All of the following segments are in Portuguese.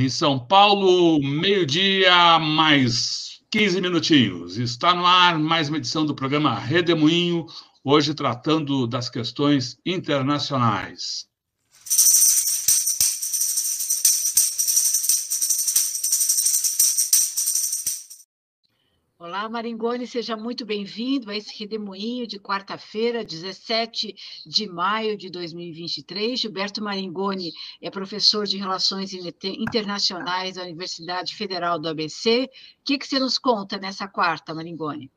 Em São Paulo, meio-dia, mais 15 minutinhos. Está no ar mais uma edição do programa Redemoinho, hoje tratando das questões internacionais. Maringoni, seja muito bem-vindo a esse redemoinho de quarta-feira, 17 de maio de 2023. Gilberto Maringoni é professor de Relações Internacionais da Universidade Federal do ABC. O que, que você nos conta nessa quarta, Maringoni?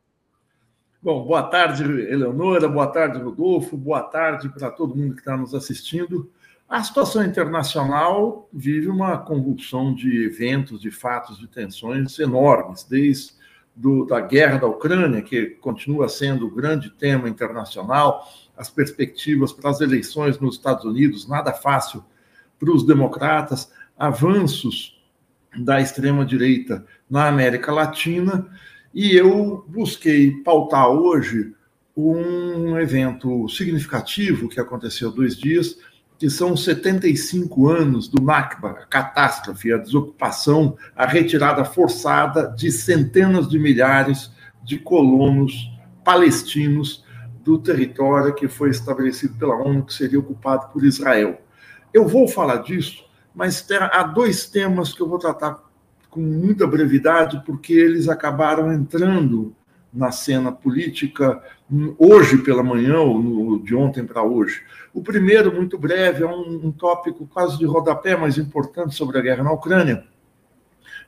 Bom, boa tarde, Eleonora, boa tarde, Rodolfo, boa tarde para todo mundo que está nos assistindo. A situação internacional vive uma convulsão de eventos, de fatos, de tensões enormes, desde do, da guerra da Ucrânia, que continua sendo o grande tema internacional, as perspectivas para as eleições nos Estados Unidos, nada fácil para os democratas, avanços da extrema-direita na América Latina, e eu busquei pautar hoje um evento significativo que aconteceu dois dias, que são 75 anos do Nakba, a catástrofe, a desocupação, a retirada forçada de centenas de milhares de colonos palestinos do território que foi estabelecido pela ONU, que seria ocupado por Israel. Eu vou falar disso, mas há dois temas que eu vou tratar com muita brevidade, porque eles acabaram entrando na cena política hoje pela manhã, ou de ontem para hoje. O primeiro, muito breve, é um, um tópico quase de rodapé, mas importante sobre a guerra na Ucrânia,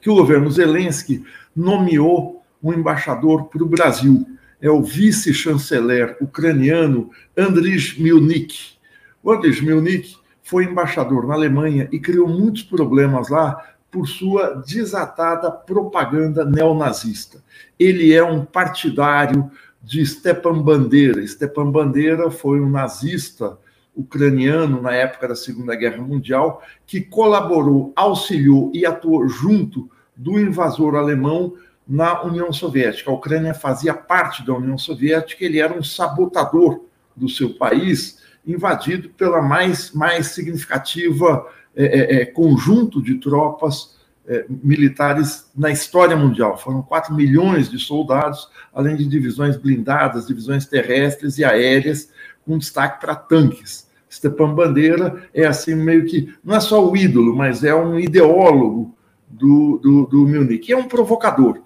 que o governo Zelensky nomeou um embaixador para o Brasil. É o vice-chanceler ucraniano Andriy Milnik. O Andriy Milnik foi embaixador na Alemanha e criou muitos problemas lá por sua desatada propaganda neonazista. Ele é um partidário de Stepan Bandeira. Stepan Bandeira foi um nazista ucraniano na época da Segunda Guerra Mundial que colaborou, auxiliou e atuou junto do invasor alemão na União Soviética. A Ucrânia fazia parte da União Soviética, ele era um sabotador do seu país, invadido pela mais, mais significativa é, é, é, conjunto de tropas é, militares na história mundial. Foram 4 milhões de soldados, além de divisões blindadas, divisões terrestres e aéreas, com destaque para tanques. Stepan Bandeira é assim meio que, não é só o ídolo, mas é um ideólogo do, do, do Munich, é um provocador.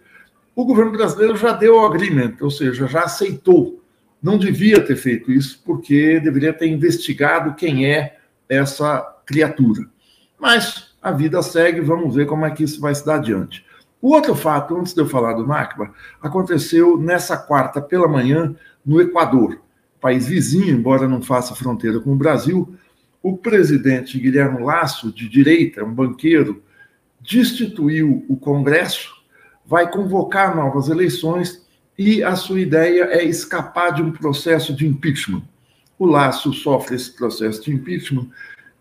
O governo brasileiro já deu o agreement, ou seja, já aceitou. Não devia ter feito isso, porque deveria ter investigado quem é essa criatura. Mas a vida segue, vamos ver como é que isso vai se dar adiante. O outro fato, antes de eu falar do NACBA, aconteceu nessa quarta pela manhã no Equador, país vizinho, embora não faça fronteira com o Brasil. O presidente Guilherme Lasso, de direita, um banqueiro, destituiu o Congresso, vai convocar novas eleições e a sua ideia é escapar de um processo de impeachment. O Lasso sofre esse processo de impeachment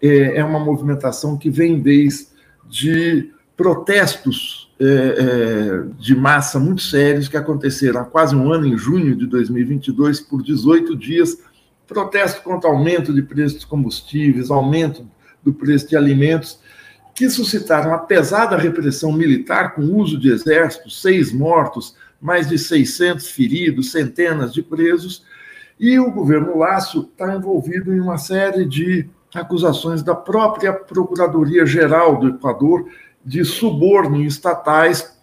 é, é uma movimentação que vem desde protestos é, é, de massa muito sérios que aconteceram há quase um ano, em junho de 2022, por 18 dias. Protesto contra aumento de preços de combustíveis, aumento do preço de alimentos, que suscitaram a pesada repressão militar com uso de exército, seis mortos, mais de 600 feridos, centenas de presos, e o governo Lácio está envolvido em uma série de acusações da própria Procuradoria-Geral do Equador de suborno estatais,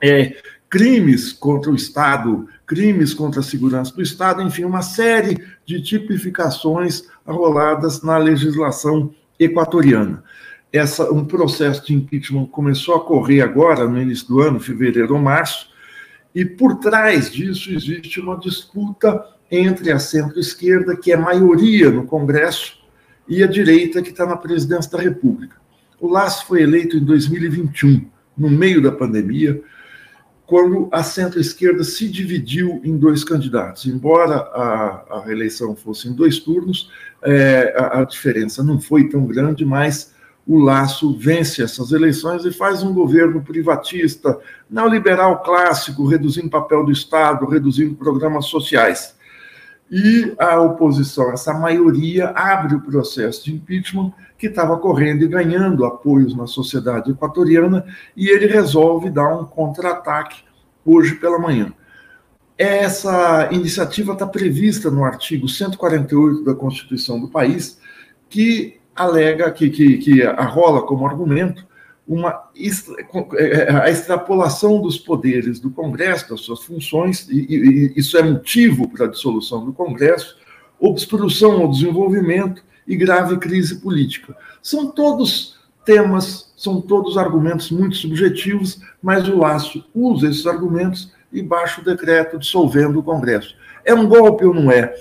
é, crimes contra o Estado, crimes contra a segurança do Estado, enfim, uma série de tipificações arroladas na legislação equatoriana. Essa, um processo de impeachment começou a correr agora, no início do ano, fevereiro ou março, e por trás disso existe uma disputa entre a centro-esquerda, que é maioria no Congresso, e a direita, que está na presidência da República. O Lasso foi eleito em 2021, no meio da pandemia, quando a centro-esquerda se dividiu em dois candidatos. Embora a, a reeleição fosse em dois turnos, é, a, a, diferença não foi tão grande, mas o Laço vence essas eleições e faz um governo privatista, neoliberal clássico, reduzindo o papel do Estado, reduzindo programas sociais. E a oposição, essa maioria, abre o processo de impeachment que estava correndo e ganhando apoios na sociedade equatoriana, e ele resolve dar um contra-ataque hoje pela manhã. Essa iniciativa está prevista no artigo 148 da Constituição do país, que alega, que, que, que arrola como argumento uma é, a extrapolação dos poderes do Congresso, das suas funções, e, e isso é motivo para a dissolução do Congresso, obstrução ao desenvolvimento e grave crise política. São todos temas, são todos argumentos muito subjetivos, mas o Laço usa esses argumentos e baixa o decreto dissolvendo o Congresso. É um golpe ou não é?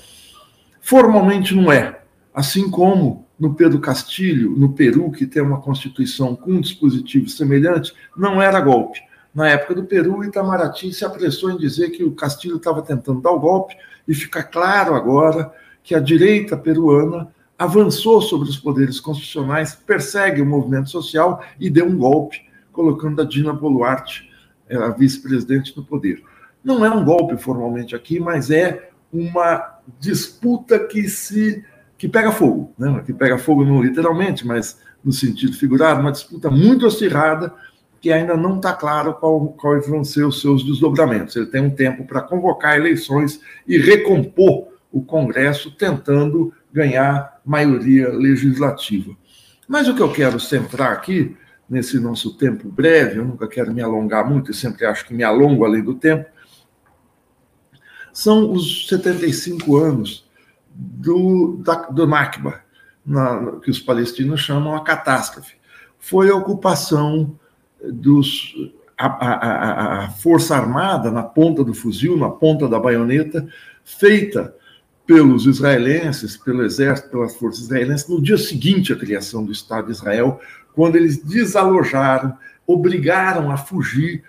Formalmente não é. Assim como no Pedro Castilho, no Peru, que tem uma constituição com um dispositivo semelhante, não era golpe. Na época do Peru, Itamaraty se apressou em dizer que o Castilho estava tentando dar o golpe, e fica claro agora que a direita peruana avançou sobre os poderes constitucionais, persegue o movimento social e deu um golpe, colocando a Dina Boluarte, eh, a vice-presidente, no poder. Não é um golpe formalmente aqui, mas é uma disputa que se que pega fogo, né? que pega fogo não literalmente, mas no sentido figurado, uma disputa muito acirrada que ainda não está claro qual, quais vão ser os seus desdobramentos. Ele tem um tempo para convocar eleições e recompor o Congresso, tentando ganhar maioria legislativa. Mas o que eu quero centrar aqui, nesse nosso tempo breve, eu nunca quero me alongar muito, e sempre acho que me alongo além do tempo, são os 75 anos do, da, do Nakba, na, que os palestinos chamam a catástrofe. Foi a ocupação dos. A, a, a, Força Armada na ponta do fuzil, na ponta da baioneta, feita pelos israelenses, pelo exército, pelas forças israelenses, no dia seguinte à criação do Estado de Israel, quando eles desalojaram, obrigaram a fugir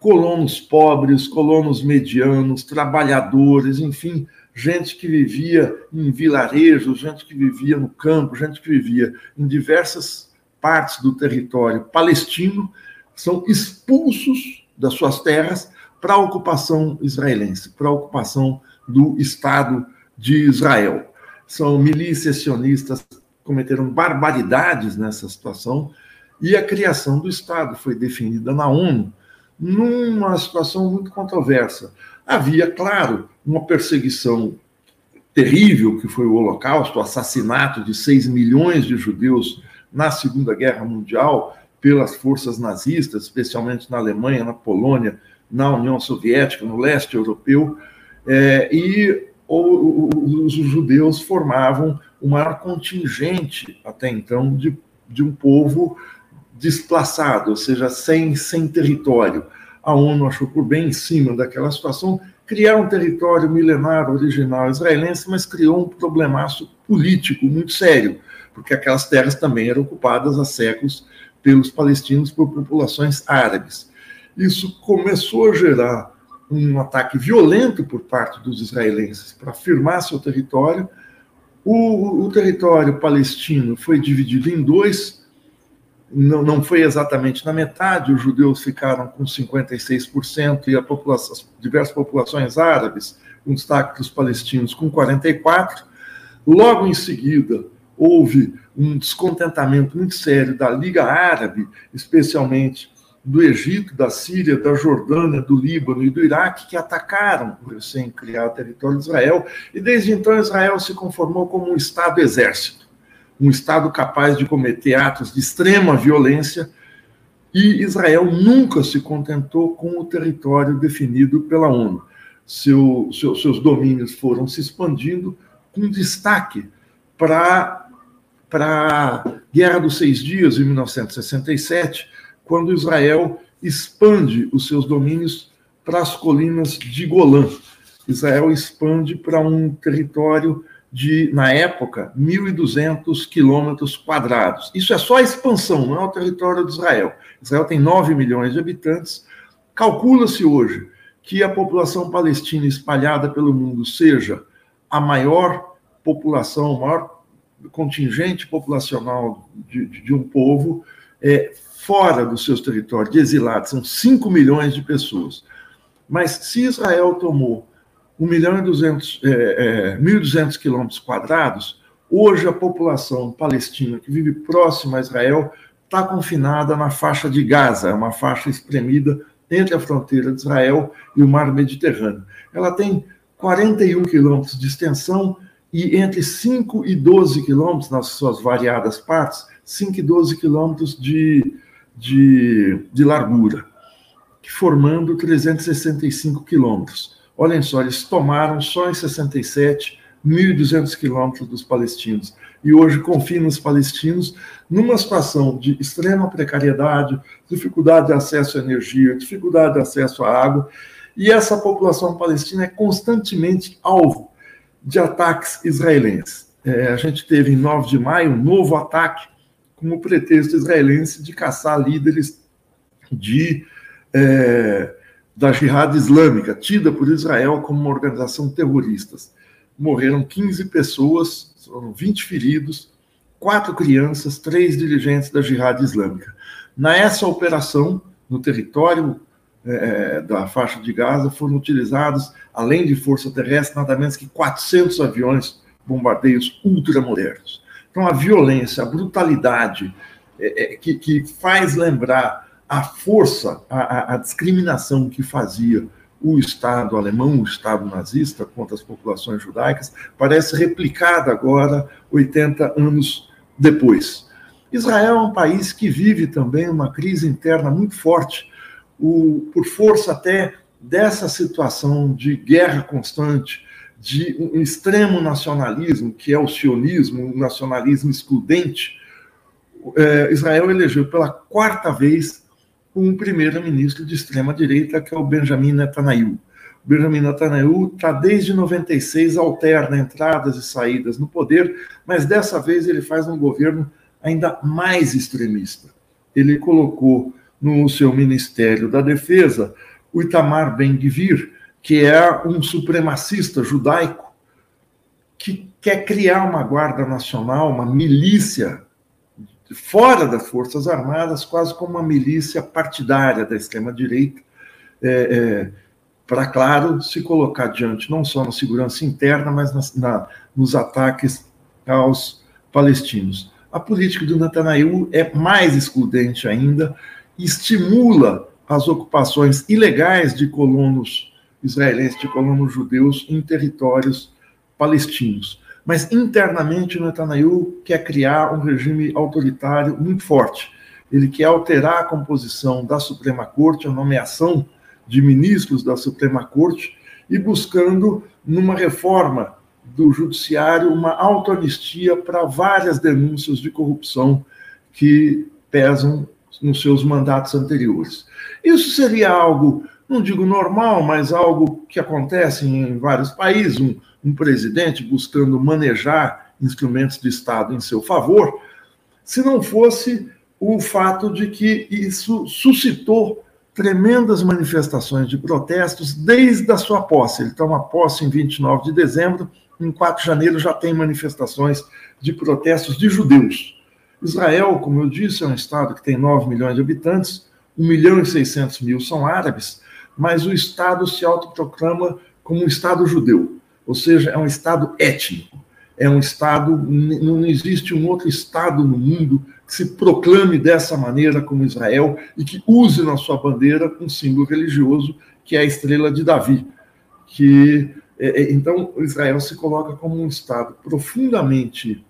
colonos pobres, colonos medianos, trabalhadores, enfim, gente que vivia em vilarejos, gente que vivia no campo, gente que vivia em diversas partes do território palestino, são expulsos das suas terras para a ocupação israelense, para a ocupação do Estado de Israel. São milícias sionistas cometeram barbaridades nessa situação e a criação do Estado foi definida na ONU numa situação muito controversa. Havia, claro, uma perseguição terrível, que foi o Holocausto, o assassinato de 6 milhões de judeus na Segunda Guerra Mundial pelas forças nazistas, especialmente na Alemanha, na Polônia, na União Soviética, no leste europeu, é, e os judeus formavam o maior contingente até então de, de um povo desplaçado, ou seja, sem, sem território. A ONU achou por bem, em cima daquela situação, criar um território milenar original israelense, mas criou um problemaço político muito sério, porque aquelas terras também eram ocupadas há séculos pelos palestinos por populações árabes. Isso começou a gerar um ataque violento por parte dos israelenses para afirmar seu território. O, o território palestino foi dividido em dois, não, não foi exatamente na metade, os judeus ficaram com 56% e a população, as diversas populações árabes, com destaque dos palestinos, com 44%. Logo em seguida, houve um descontentamento muito sério da Liga Árabe, especialmente do Egito, da Síria, da Jordânia, do Líbano e do Iraque, que atacaram o recém-criado território de Israel, e desde então Israel se conformou como um Estado-exército um Estado capaz de cometer atos de extrema violência, e Israel nunca se contentou com o território definido pela ONU. Seu, seu, seus domínios foram se expandindo, com destaque para a Guerra dos Seis Dias, em 1967, quando Israel expande os seus domínios para as colinas de Golã. Israel expande para um território de, na época, 1.200 quilômetros quadrados. Isso é só a expansão, não é o território de Israel. Israel tem 9 milhões de habitantes. Calcula-se hoje que a população palestina espalhada pelo mundo seja a maior população, o maior contingente populacional de, de, de um povo é, fora dos seus territórios, de exilados, são 5 milhões de pessoas. Mas se Israel tomou 1 milhão e 200, é, é, 1.200 quilômetros quadrados, hoje a população palestina que vive próxima a Israel está confinada na faixa de Gaza, é uma faixa espremida entre a fronteira de Israel e o mar Mediterrâneo. Ela tem 41 quilômetros de extensão e entre 5 e 12 quilômetros, nas suas variadas partes, 5 e 12 quilômetros de, de, de largura, formando 365 quilômetros. Olhem só, eles tomaram só em 67 1.200 quilômetros dos palestinos. E hoje confinam os palestinos numa situação de extrema precariedade, dificuldade de acesso à energia, dificuldade de acesso à água. E essa população palestina é constantemente alvo de ataques israelenses. É, a gente teve em 9 de maio um novo ataque com o pretexto israelense de caçar líderes de é, da Jihad Islâmica, tida por Israel como uma organização terrorista. Morreram 15 pessoas, foram 20 feridos, quatro crianças, três dirigentes da Jihad Islâmica. Nessa operação, no território é, da faixa de Gaza, foram utilizados, além de força terrestre, nada menos que 400 aviões bombardeios ultramodernos. Então, a violência, a brutalidade é, é, que, que faz lembrar a força, a, a, discriminação que fazia o Estado alemão, o Estado nazista contra as populações judaicas, parece replicada agora, 80 anos depois. Israel é um país que vive também uma crise interna muito forte, o, por força até dessa situação de guerra constante, de um extremo nacionalismo, que é o sionismo, um nacionalismo excludente. É, Israel elegeu pela quarta vez um primeiro-ministro de extrema-direita, que é o Benjamin Netanyahu. O Benjamin Netanyahu está desde 96, alterna entradas e saídas no poder, mas dessa vez ele faz um governo ainda mais extremista. Ele colocou no seu Ministério da Defesa o Itamar Ben-Gvir, que é um supremacista judaico que quer criar uma guarda nacional, uma milícia fora das Forças Armadas, quase como uma milícia partidária da extrema-direita, é, é, para, claro, se colocar diante não só na segurança interna, mas na, na, nos ataques aos palestinos. A política do Netanyahu é mais excludente ainda, estimula as ocupações ilegais de colonos israelenses, de colonos judeus em territórios palestinos. Mas internamente, Netanyahu quer criar um regime autoritário muito forte. Ele quer alterar a composição da Suprema Corte, a nomeação de ministros da Suprema Corte, e buscando, numa reforma do Judiciário, uma autoanistia para várias denúncias de corrupção que pesam nos seus mandatos anteriores. Isso seria algo, não digo normal, mas algo que acontece em vários países. Um, um presidente buscando manejar instrumentos de Estado em seu favor, se não fosse o fato de que isso suscitou tremendas manifestações de protestos desde a sua posse. Ele toma posse em 29 de dezembro, em 4 de janeiro já tem manifestações de protestos de judeus. Israel, como eu disse, é um estado que tem 9 milhões de habitantes, 1 milhão e 600 mil são árabes, mas o estado se autoproclama como um estado judeu ou seja, é um Estado étnico, é um Estado, não existe um outro Estado no mundo que se proclame dessa maneira como Israel e que use na sua bandeira um símbolo religioso que é a estrela de Davi, que é, é, então Israel se coloca como um Estado profundamente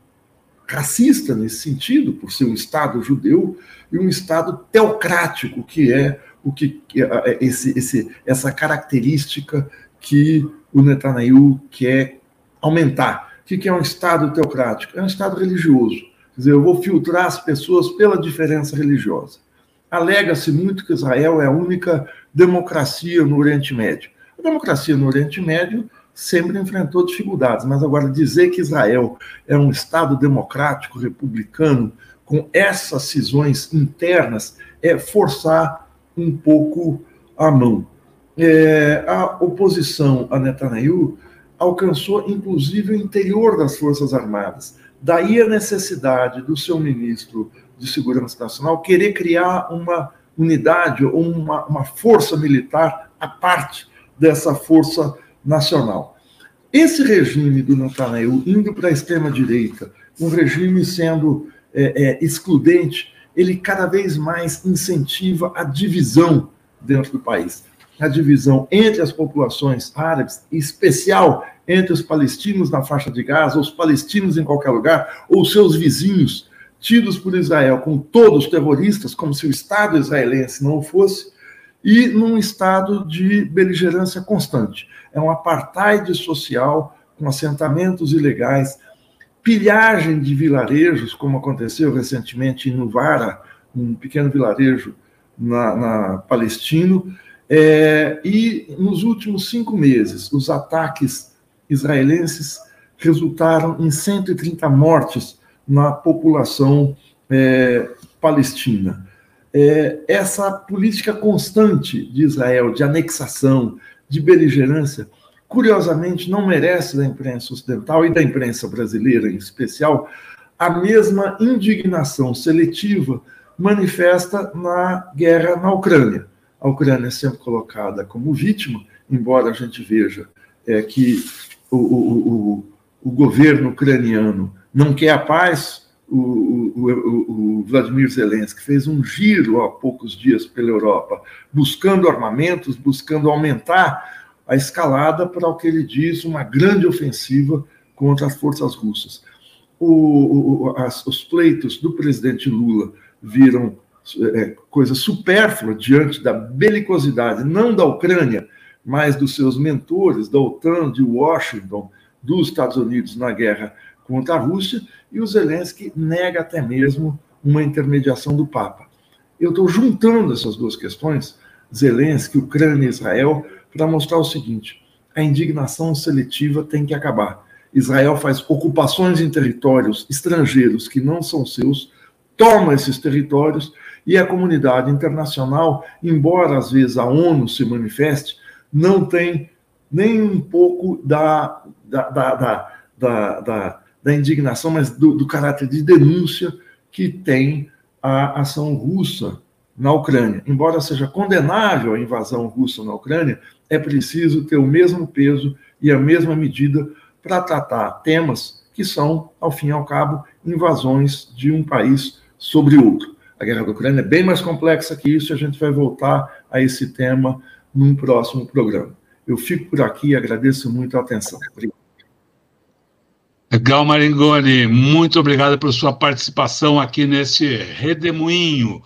racista nesse sentido, por ser um Estado judeu e um Estado teocrático, que é o que esse, esse, essa característica que o Netanyahu quer aumentar. O que é um Estado teocrático? É um Estado religioso. Quer dizer, eu vou filtrar as pessoas pela diferença religiosa. Alega-se muito que Israel é a única democracia no Oriente Médio. A democracia no Oriente Médio sempre enfrentou dificuldades, mas agora dizer que Israel é um Estado democrático, republicano, com essas cisões internas, é forçar um pouco a mão é, a oposição a Netanyahu alcançou inclusive o interior das Forças Armadas. Daí a necessidade do seu ministro de Segurança Nacional querer criar uma unidade ou uma, uma força militar à parte dessa força nacional. Esse regime do Netanyahu indo para a extrema-direita, um regime sendo é, é, excludente, ele cada vez mais incentiva a divisão dentro do país. A divisão entre as populações árabes, em especial entre os palestinos na faixa de Gaza, os palestinos em qualquer lugar, ou seus vizinhos, tidos por Israel como todos terroristas, como se o Estado israelense não o fosse, e num estado de beligerância constante. É um apartheid social com assentamentos ilegais, pilhagem de vilarejos, como aconteceu recentemente em Nuvara, um pequeno vilarejo na, na é, e nos últimos cinco meses, os ataques israelenses resultaram em 130 mortes na população é, palestina. É, essa política constante de Israel de anexação, de beligerância, curiosamente, não merece da imprensa ocidental e da imprensa brasileira em especial a mesma indignação seletiva manifesta na guerra na Ucrânia. A Ucrânia é sempre colocada como vítima, embora a gente veja é, que o, o, o, o governo ucraniano não quer a paz, o, o, o, Vladimir Zelensky fez um giro há poucos dias pela Europa, buscando armamentos, buscando aumentar a escalada para o que ele diz uma grande ofensiva contra as forças russas. O, as, os pleitos do presidente Lula viram é, coisa supérflua diante da belicosidade, não da Ucrânia, mas dos seus mentores, da OTAN, de Washington, dos Estados Unidos na guerra contra a Rússia, e o Zelensky nega até mesmo uma intermediação do Papa. Eu estou juntando essas duas questões, Zelensky, Ucrânia e Israel, para mostrar o seguinte: a indignação seletiva tem que acabar. Israel faz ocupações em territórios estrangeiros que não são seus, toma esses territórios e a comunidade internacional, embora às vezes a ONU se manifeste, não tem nem um pouco da, da, da, da, da, indignação, mas do, do caráter de denúncia que tem a ação russa na Ucrânia. Embora seja condenável a invasão russa na Ucrânia, é preciso ter o mesmo peso e a mesma medida para tratar temas que são, ao fim e ao cabo, invasões de um país sobre outro. A guerra da Ucrânia é bem mais complexa que isso e a gente vai voltar a esse tema num próximo programa. Eu fico por aqui e agradeço muito a atenção. Obrigado. Legal, Maringoni. Muito obrigado por sua participação aqui nesse Redemoinho,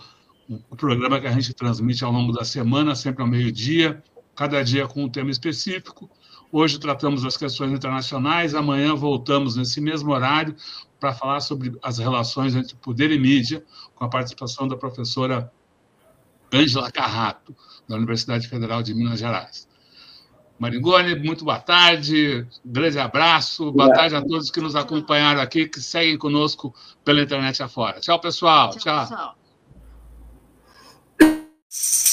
o programa que a gente transmite ao longo da semana, sempre ao meio-dia cada dia com um tema específico. Hoje tratamos das questões internacionais, amanhã voltamos nesse mesmo horário para falar sobre as relações entre poder e mídia, com a participação da professora Ângela Carrato, da Universidade Federal de Minas Gerais. Maringoni, muito boa tarde, grande abraço, boa tarde a todos que nos acompanharam aqui, que seguem conosco pela internet afora. Tchau, pessoal. Tchau. tchau. you